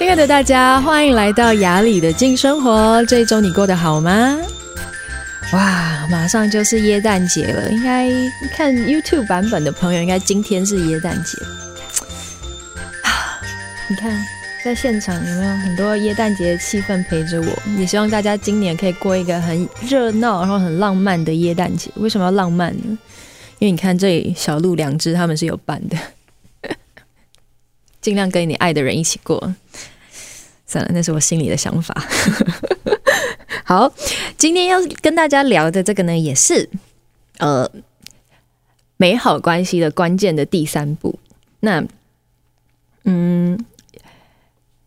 亲爱的大家，欢迎来到雅里的静生活。这一周你过得好吗？哇，马上就是耶诞节了，应该看 YouTube 版本的朋友，应该今天是耶诞节。你看，在现场有没有很多耶诞节的气氛陪着我？也希望大家今年可以过一个很热闹，然后很浪漫的耶诞节。为什么要浪漫呢？因为你看这里小鹿两只，他们是有伴的。尽量跟你爱的人一起过，算了，那是我心里的想法。好，今天要跟大家聊的这个呢，也是呃美好关系的关键的第三步。那嗯，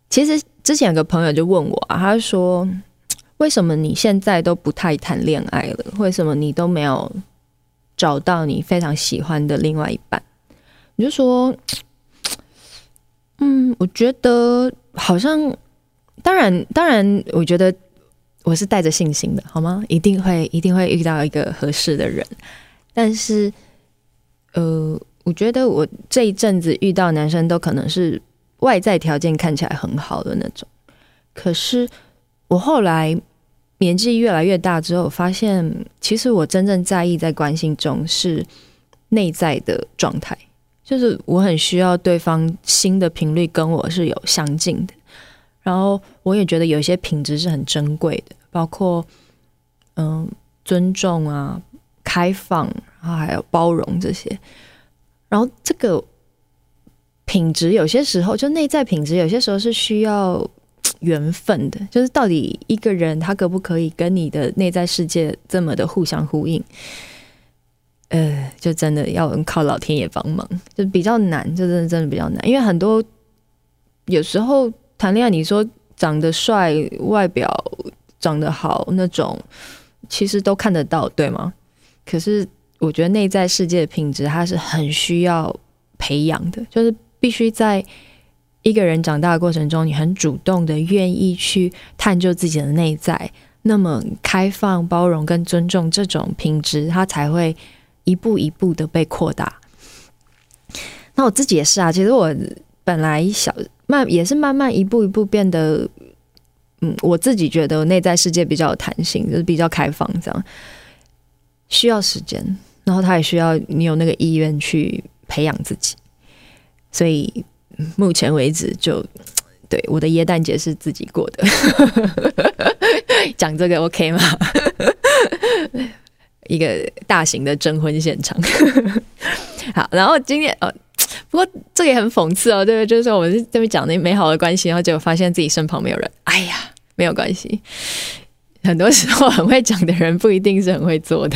其实之前有个朋友就问我啊，他说：“为什么你现在都不太谈恋爱了？为什么你都没有找到你非常喜欢的另外一半？”你就说。嗯，我觉得好像，当然，当然，我觉得我是带着信心的，好吗？一定会，一定会遇到一个合适的人。但是，呃，我觉得我这一阵子遇到男生都可能是外在条件看起来很好的那种。可是，我后来年纪越来越大之后，发现其实我真正在意在关系中是内在的状态。就是我很需要对方心的频率跟我是有相近的，然后我也觉得有一些品质是很珍贵的，包括嗯尊重啊、开放，然后还有包容这些。然后这个品质有些时候就内在品质，有些时候是需要缘分的。就是到底一个人他可不可以跟你的内在世界这么的互相呼应？呃，就真的要靠老天爷帮忙，就比较难，就真的真的比较难。因为很多有时候谈恋爱，你说长得帅、外表长得好那种，其实都看得到，对吗？可是我觉得内在世界的品质，它是很需要培养的，就是必须在一个人长大的过程中，你很主动的愿意去探究自己的内在，那么开放、包容跟尊重这种品质，它才会。一步一步的被扩大。那我自己也是啊，其实我本来小慢也是慢慢一步一步变得，嗯，我自己觉得内在世界比较有弹性，就是比较开放，这样需要时间，然后他也需要你有那个意愿去培养自己。所以目前为止就，对我的耶诞节是自己过的，讲这个 OK 吗？一个大型的征婚现场，好，然后今天呃、不过这个也很讽刺哦，对不对？就是说我们这边讲的美好的关系，然后结果发现自己身旁没有人，哎呀，没有关系，很多时候很会讲的人不一定是很会做的。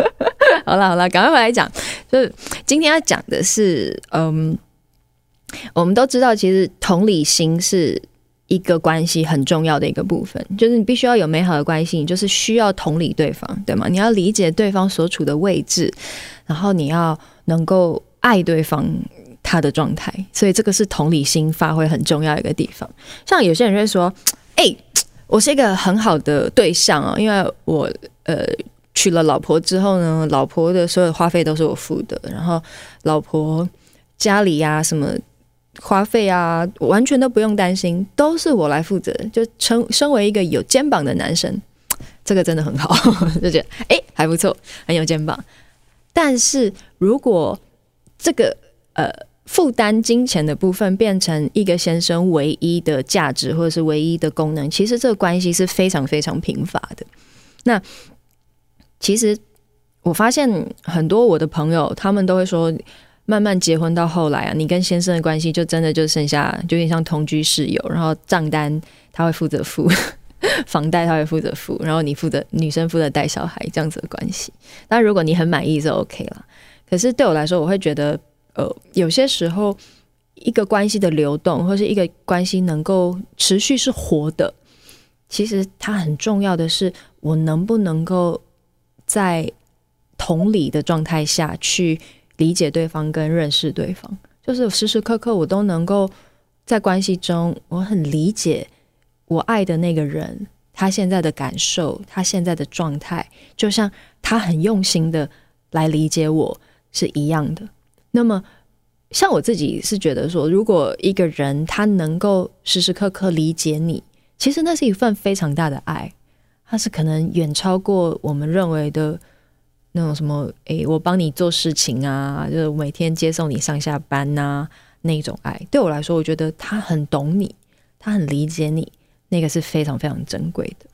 好了好了，赶快回来讲，就是今天要讲的是，嗯，我们都知道，其实同理心是。一个关系很重要的一个部分，就是你必须要有美好的关系，你就是需要同理对方，对吗？你要理解对方所处的位置，然后你要能够爱对方他的状态，所以这个是同理心发挥很重要的一个地方。像有些人就会说：“哎、我是一个很好的对象啊，因为我呃娶了老婆之后呢，老婆的所有花费都是我付的，然后老婆家里呀、什么。”花费啊，完全都不用担心，都是我来负责。就称身为一个有肩膀的男生，这个真的很好，就觉得哎还不错，很有肩膀。但是如果这个呃负担金钱的部分变成一个先生唯一的价值或者是唯一的功能，其实这个关系是非常非常贫乏的。那其实我发现很多我的朋友，他们都会说。慢慢结婚到后来啊，你跟先生的关系就真的就剩下，就有点像同居室友，然后账单他会负责付，房贷他会负责付，然后你负责女生负责带小孩这样子的关系。那，如果你很满意就 OK 了。可是对我来说，我会觉得，呃，有些时候一个关系的流动，或是一个关系能够持续是活的，其实它很重要的是，我能不能够在同理的状态下去。理解对方跟认识对方，就是时时刻刻我都能够在关系中，我很理解我爱的那个人，他现在的感受，他现在的状态，就像他很用心的来理解我是一样的。那么像我自己是觉得说，如果一个人他能够时时刻刻理解你，其实那是一份非常大的爱，它是可能远超过我们认为的那种什么，诶，我帮你做事情啊，就是每天接送你上下班呐、啊，那种爱。对我来说，我觉得他很懂你，他很理解你，那个是非常非常珍贵的。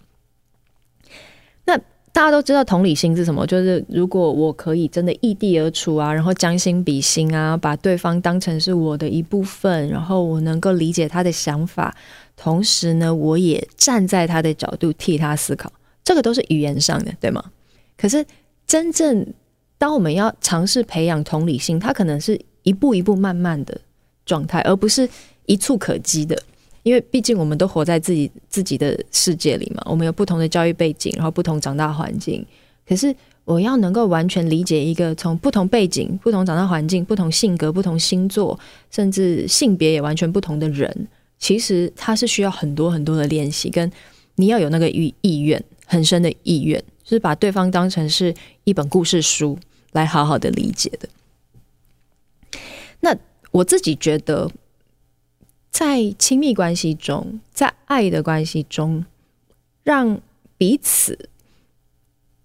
那。大家都知道同理心是什么，就是如果我可以真的异地而处啊，然后将心比心啊，把对方当成是我的一部分，然后我能够理解他的想法，同时呢，我也站在他的角度替他思考，这个都是语言上的，对吗？可是真正当我们要尝试培养同理心，它可能是一步一步慢慢的状态，而不是一触可及的。因为毕竟我们都活在自己自己的世界里嘛，我们有不同的教育背景，然后不同长大环境。可是我要能够完全理解一个从不同背景、不同长大环境、不同性格、不同星座，甚至性别也完全不同的人，其实他是需要很多很多的练习，跟你要有那个意意愿，很深的意愿，是把对方当成是一本故事书来好好的理解的。那我自己觉得。在亲密关系中，在爱的关系中，让彼此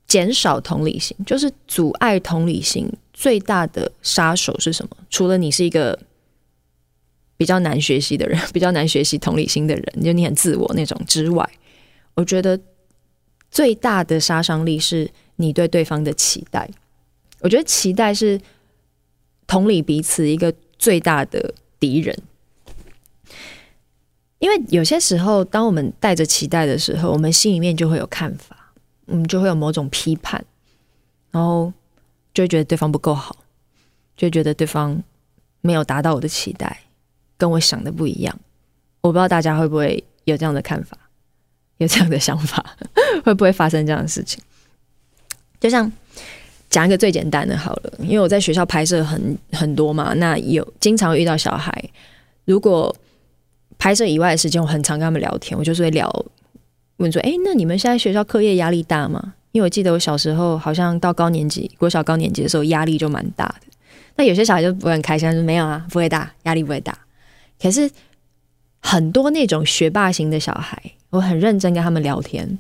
减少同理心，就是阻碍同理心最大的杀手是什么？除了你是一个比较难学习的人，比较难学习同理心的人，就你很自我那种之外，我觉得最大的杀伤力是你对对方的期待。我觉得期待是同理彼此一个最大的敌人。因为有些时候，当我们带着期待的时候，我们心里面就会有看法，我们就会有某种批判，然后就觉得对方不够好，就觉得对方没有达到我的期待，跟我想的不一样。我不知道大家会不会有这样的看法，有这样的想法，会不会发生这样的事情？就像讲一个最简单的好了，因为我在学校拍摄很很多嘛，那有经常遇到小孩，如果。拍摄以外的时间，我很常跟他们聊天。我就是会聊，问说：“哎，那你们现在学校课业压力大吗？”因为我记得我小时候好像到高年级，国小高年级的时候压力就蛮大的。那有些小孩就不会很开心，他说：“没有啊，不会大，压力不会大。”可是很多那种学霸型的小孩，我很认真跟他们聊天，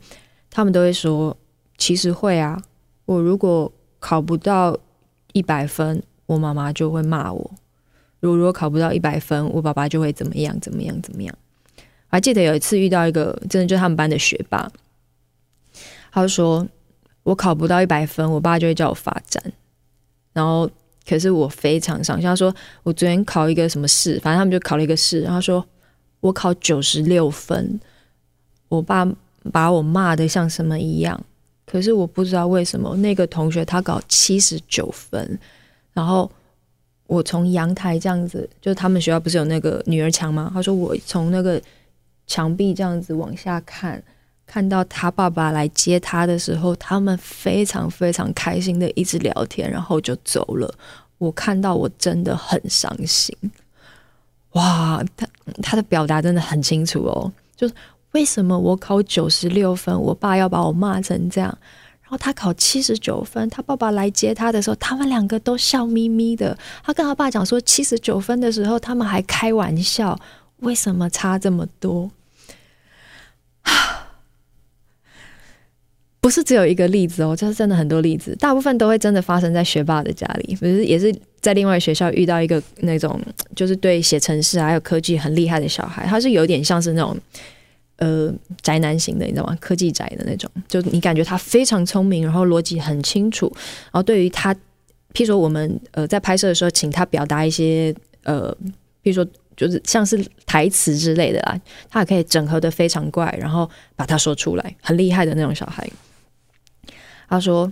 他们都会说：“其实会啊，我如果考不到一百分，我妈妈就会骂我。”如果如果考不到一百分，我爸爸就会怎么样怎么样怎么样。我还记得有一次遇到一个真的就是他们班的学霸，他就说我考不到一百分，我爸就会叫我罚站。然后可是我非常伤心，他说我昨天考一个什么试，反正他们就考了一个试，然后说我考九十六分，我爸把我骂得像什么一样。可是我不知道为什么那个同学他考七十九分，然后。我从阳台这样子，就他们学校不是有那个女儿墙吗？他说我从那个墙壁这样子往下看，看到他爸爸来接他的时候，他们非常非常开心的一直聊天，然后就走了。我看到我真的很伤心。哇，他他的表达真的很清楚哦，就是为什么我考九十六分，我爸要把我骂成这样。然后他考七十九分，他爸爸来接他的时候，他们两个都笑眯眯的。他跟他爸讲说，七十九分的时候，他们还开玩笑，为什么差这么多？不是只有一个例子哦，这是真的很多例子，大部分都会真的发生在学霸的家里，不是也是在另外学校遇到一个那种，就是对写程式还有科技很厉害的小孩，他是有点像是那种。呃，宅男型的，你知道吗？科技宅的那种，就你感觉他非常聪明，然后逻辑很清楚，然后对于他，譬如说我们呃在拍摄的时候，请他表达一些呃，譬如说就是像是台词之类的啦，他也可以整合的非常怪，然后把它说出来，很厉害的那种小孩。他说：“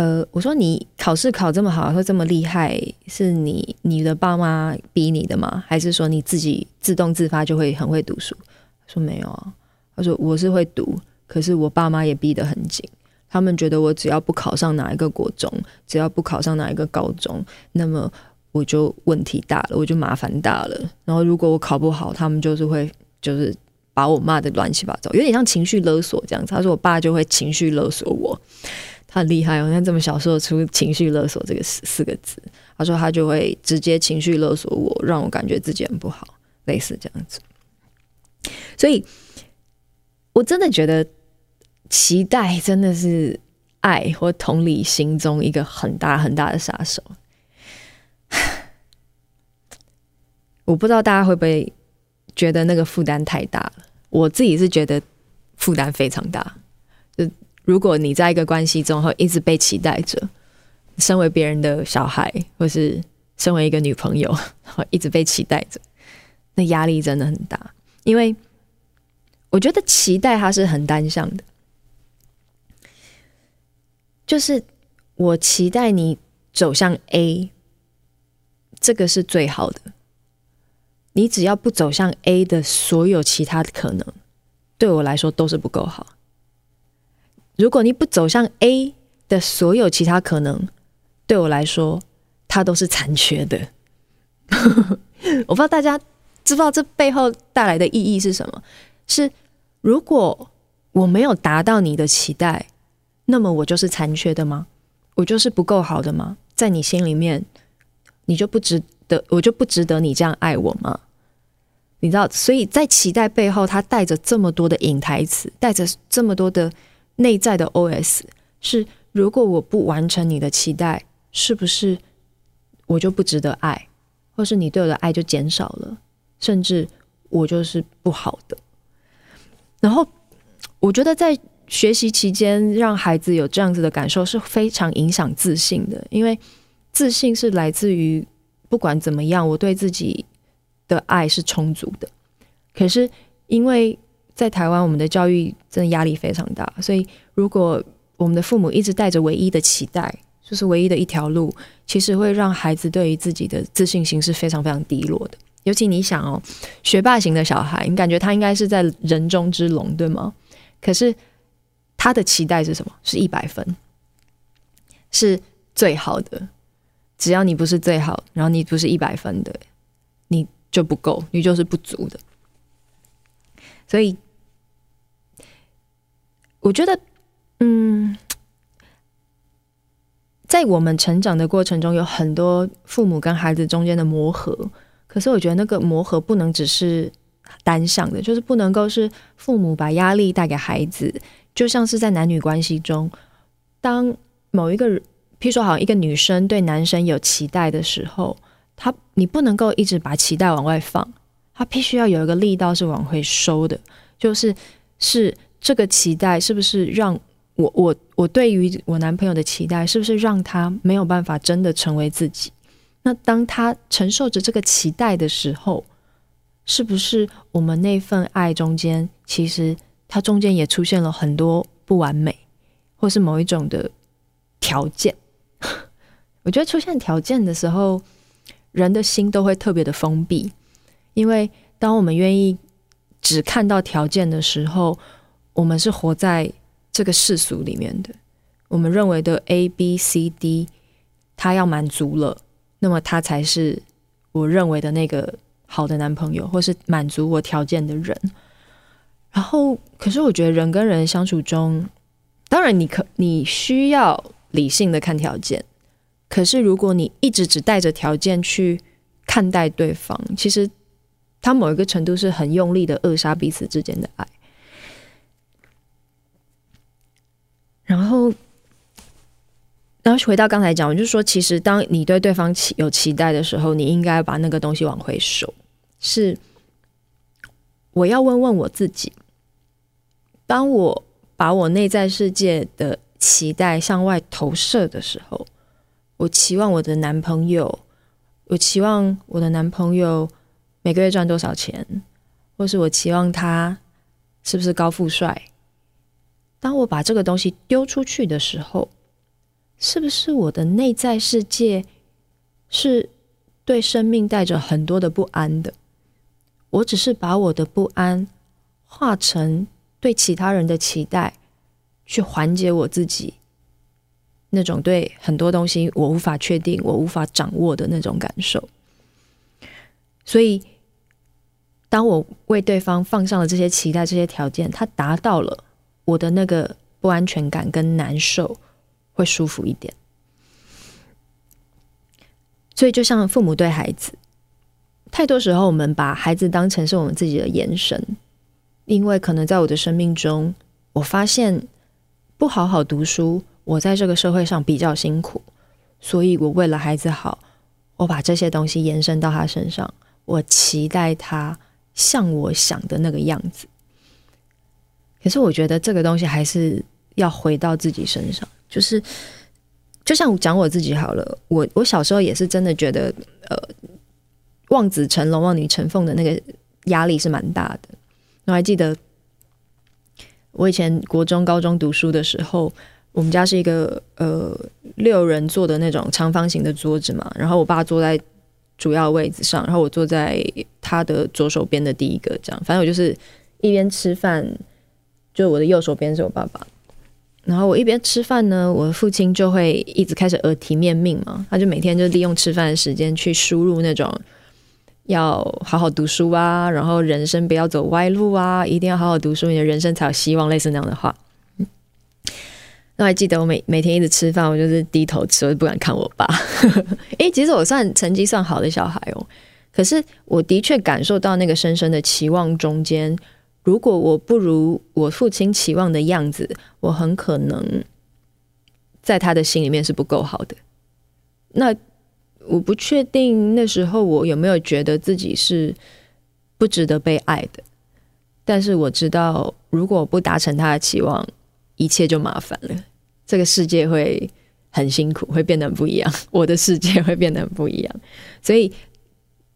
呃，我说你考试考这么好，说这么厉害，是你你的爸妈逼你的吗？还是说你自己自动自发就会很会读书？”说没有啊，他说我是会读，可是我爸妈也逼得很紧，他们觉得我只要不考上哪一个国中，只要不考上哪一个高中，那么我就问题大了，我就麻烦大了。然后如果我考不好，他们就是会就是把我骂得乱七八糟，有点像情绪勒索这样子。他说我爸就会情绪勒索我，他很厉害哦，他这么小说出“情绪勒索”这个四四个字，他说他就会直接情绪勒索我，让我感觉自己很不好，类似这样子。所以，我真的觉得期待真的是爱或同理心中一个很大很大的杀手。我不知道大家会不会觉得那个负担太大了？我自己是觉得负担非常大。如果你在一个关系中会一直被期待着，身为别人的小孩，或是身为一个女朋友，然后一直被期待着，那压力真的很大。因为我觉得期待它是很单向的，就是我期待你走向 A，这个是最好的。你只要不走向 A 的所有其他的可能，对我来说都是不够好。如果你不走向 A 的所有其他可能，对我来说，它都是残缺的。我不知道大家知不知道这背后带来的意义是什么？是如果我没有达到你的期待，那么我就是残缺的吗？我就是不够好的吗？在你心里面，你就不值。得我就不值得你这样爱我吗？你知道，所以在期待背后，它带着这么多的隐台词，带着这么多的内在的 OS，是如果我不完成你的期待，是不是我就不值得爱，或是你对我的爱就减少了，甚至我就是不好的。然后，我觉得在学习期间，让孩子有这样子的感受是非常影响自信的，因为自信是来自于。不管怎么样，我对自己的爱是充足的。可是，因为在台湾，我们的教育真的压力非常大，所以如果我们的父母一直带着唯一的期待，就是唯一的一条路，其实会让孩子对于自己的自信心是非常非常低落的。尤其你想哦，学霸型的小孩，你感觉他应该是在人中之龙，对吗？可是他的期待是什么？是一百分，是最好的。只要你不是最好，然后你不是一百分的，你就不够，你就是不足的。所以，我觉得，嗯，在我们成长的过程中，有很多父母跟孩子中间的磨合。可是，我觉得那个磨合不能只是单向的，就是不能够是父母把压力带给孩子，就像是在男女关系中，当某一个人。譬如说，好像一个女生对男生有期待的时候，她你不能够一直把期待往外放，她必须要有一个力道是往回收的，就是是这个期待是不是让我我我对于我男朋友的期待是不是让他没有办法真的成为自己？那当他承受着这个期待的时候，是不是我们那份爱中间其实它中间也出现了很多不完美，或是某一种的条件？我觉得出现条件的时候，人的心都会特别的封闭，因为当我们愿意只看到条件的时候，我们是活在这个世俗里面的。我们认为的 A、B、C、D，他要满足了，那么他才是我认为的那个好的男朋友，或是满足我条件的人。然后，可是我觉得人跟人相处中，当然你可你需要理性的看条件。可是，如果你一直只带着条件去看待对方，其实他某一个程度是很用力的扼杀彼此之间的爱。然后，然后回到刚才讲，我就说，其实当你对对方期有期待的时候，你应该把那个东西往回收。是，我要问问我自己：当我把我内在世界的期待向外投射的时候。我期望我的男朋友，我期望我的男朋友每个月赚多少钱，或是我期望他是不是高富帅。当我把这个东西丢出去的时候，是不是我的内在世界是对生命带着很多的不安的？我只是把我的不安化成对其他人的期待，去缓解我自己。那种对很多东西我无法确定、我无法掌握的那种感受，所以当我为对方放上了这些期待、这些条件，他达到了我的那个不安全感跟难受，会舒服一点。所以，就像父母对孩子，太多时候我们把孩子当成是我们自己的延伸，因为可能在我的生命中，我发现不好好读书，我在这个社会上比较辛苦，所以我为了孩子好，我把这些东西延伸到他身上，我期待他像我想的那个样子。可是，我觉得这个东西还是要回到自己身上，就是。就像讲我自己好了，我我小时候也是真的觉得，呃，望子成龙、望女成凤的那个压力是蛮大的。我还记得我以前国中、高中读书的时候，我们家是一个呃六人坐的那种长方形的桌子嘛，然后我爸坐在主要位置上，然后我坐在他的左手边的第一个，这样，反正我就是一边吃饭，就我的右手边是我爸爸。然后我一边吃饭呢，我的父亲就会一直开始耳提面命嘛，他就每天就利用吃饭的时间去输入那种要好好读书啊，然后人生不要走歪路啊，一定要好好读书，你的人生才有希望，类似那样的话。那还记得我每每天一直吃饭，我就是低头吃，我就不敢看我爸。诶，其实我算成绩算好的小孩哦，可是我的确感受到那个深深的期望中间。如果我不如我父亲期望的样子，我很可能在他的心里面是不够好的。那我不确定那时候我有没有觉得自己是不值得被爱的。但是我知道，如果不达成他的期望，一切就麻烦了。这个世界会很辛苦，会变得不一样。我的世界会变得不一样。所以。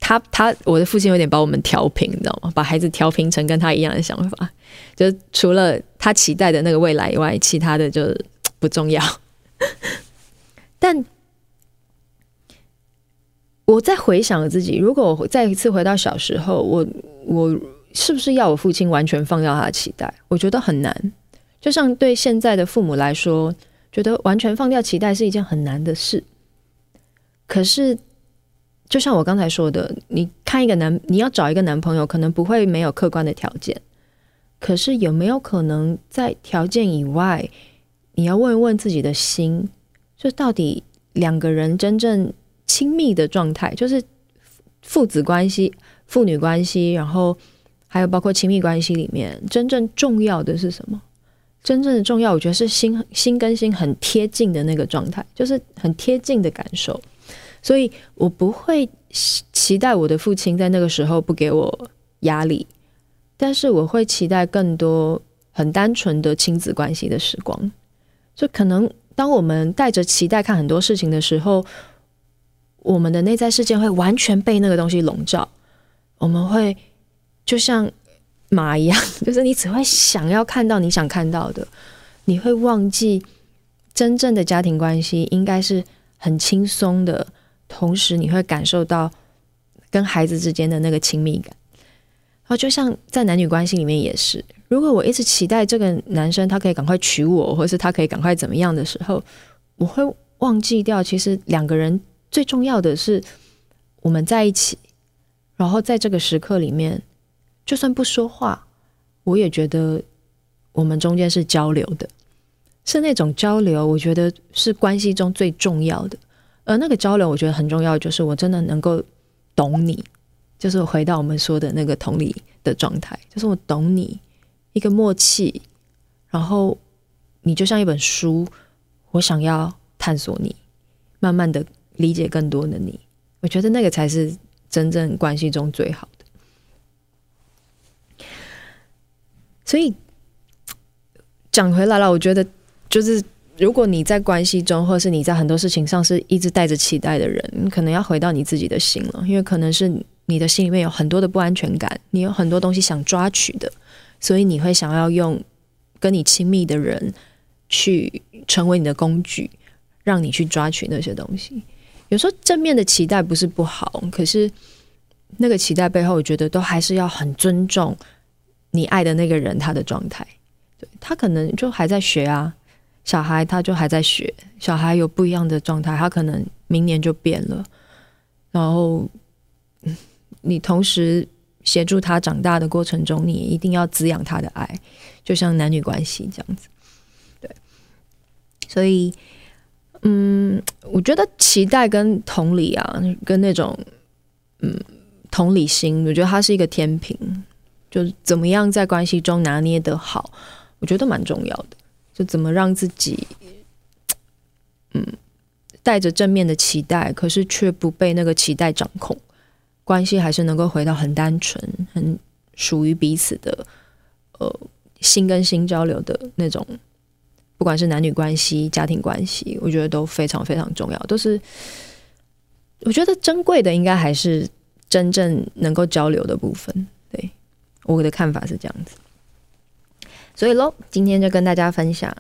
他他，我的父亲有点把我们调平，你知道吗？把孩子调平成跟他一样的想法，就除了他期待的那个未来以外，其他的就不重要。但我在回想自己，如果我再一次回到小时候，我我是不是要我父亲完全放掉他的期待？我觉得很难。就像对现在的父母来说，觉得完全放掉期待是一件很难的事。可是。就像我刚才说的，你看一个男，你要找一个男朋友，可能不会没有客观的条件，可是有没有可能在条件以外，你要问一问自己的心，就到底两个人真正亲密的状态，就是父子关系、父女关系，然后还有包括亲密关系里面，真正重要的是什么？真正的重要，我觉得是心心跟心很贴近的那个状态，就是很贴近的感受。所以我不会期待我的父亲在那个时候不给我压力，但是我会期待更多很单纯的亲子关系的时光。就可能当我们带着期待看很多事情的时候，我们的内在世界会完全被那个东西笼罩。我们会就像马一样，就是你只会想要看到你想看到的，你会忘记真正的家庭关系应该是很轻松的。同时，你会感受到跟孩子之间的那个亲密感。然后，就像在男女关系里面也是，如果我一直期待这个男生他可以赶快娶我，或是他可以赶快怎么样的时候，我会忘记掉，其实两个人最重要的是我们在一起。然后，在这个时刻里面，就算不说话，我也觉得我们中间是交流的，是那种交流，我觉得是关系中最重要的。而那个交流，我觉得很重要，就是我真的能够懂你，就是回到我们说的那个同理的状态，就是我懂你一个默契，然后你就像一本书，我想要探索你，慢慢的理解更多的你，我觉得那个才是真正关系中最好的。所以讲回来了，我觉得就是。如果你在关系中，或是你在很多事情上是一直带着期待的人，你可能要回到你自己的心了，因为可能是你的心里面有很多的不安全感，你有很多东西想抓取的，所以你会想要用跟你亲密的人去成为你的工具，让你去抓取那些东西。有时候正面的期待不是不好，可是那个期待背后，我觉得都还是要很尊重你爱的那个人他的状态，对，他可能就还在学啊。小孩他就还在学，小孩有不一样的状态，他可能明年就变了。然后，你同时协助他长大的过程中，你也一定要滋养他的爱，就像男女关系这样子。对，所以，嗯，我觉得期待跟同理啊，跟那种嗯同理心，我觉得它是一个天平，就是怎么样在关系中拿捏得好，我觉得蛮重要的。就怎么让自己嗯带着正面的期待，可是却不被那个期待掌控，关系还是能够回到很单纯、很属于彼此的呃心跟心交流的那种。不管是男女关系、家庭关系，我觉得都非常非常重要。都是我觉得珍贵的，应该还是真正能够交流的部分。对，我的看法是这样子。所以喽，今天就跟大家分享，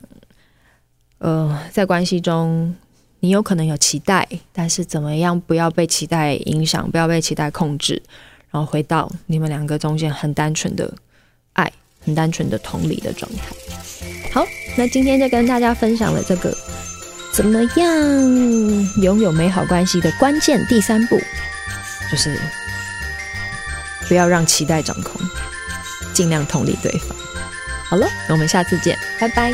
呃，在关系中，你有可能有期待，但是怎么样不要被期待影响，不要被期待控制，然后回到你们两个中间很单纯的爱，很单纯的同理的状态。好。那今天就跟大家分享了这个怎么样拥有美好关系的关键第三步，就是不要让期待掌控，尽量同理对方。好了，那我们下次见，拜拜。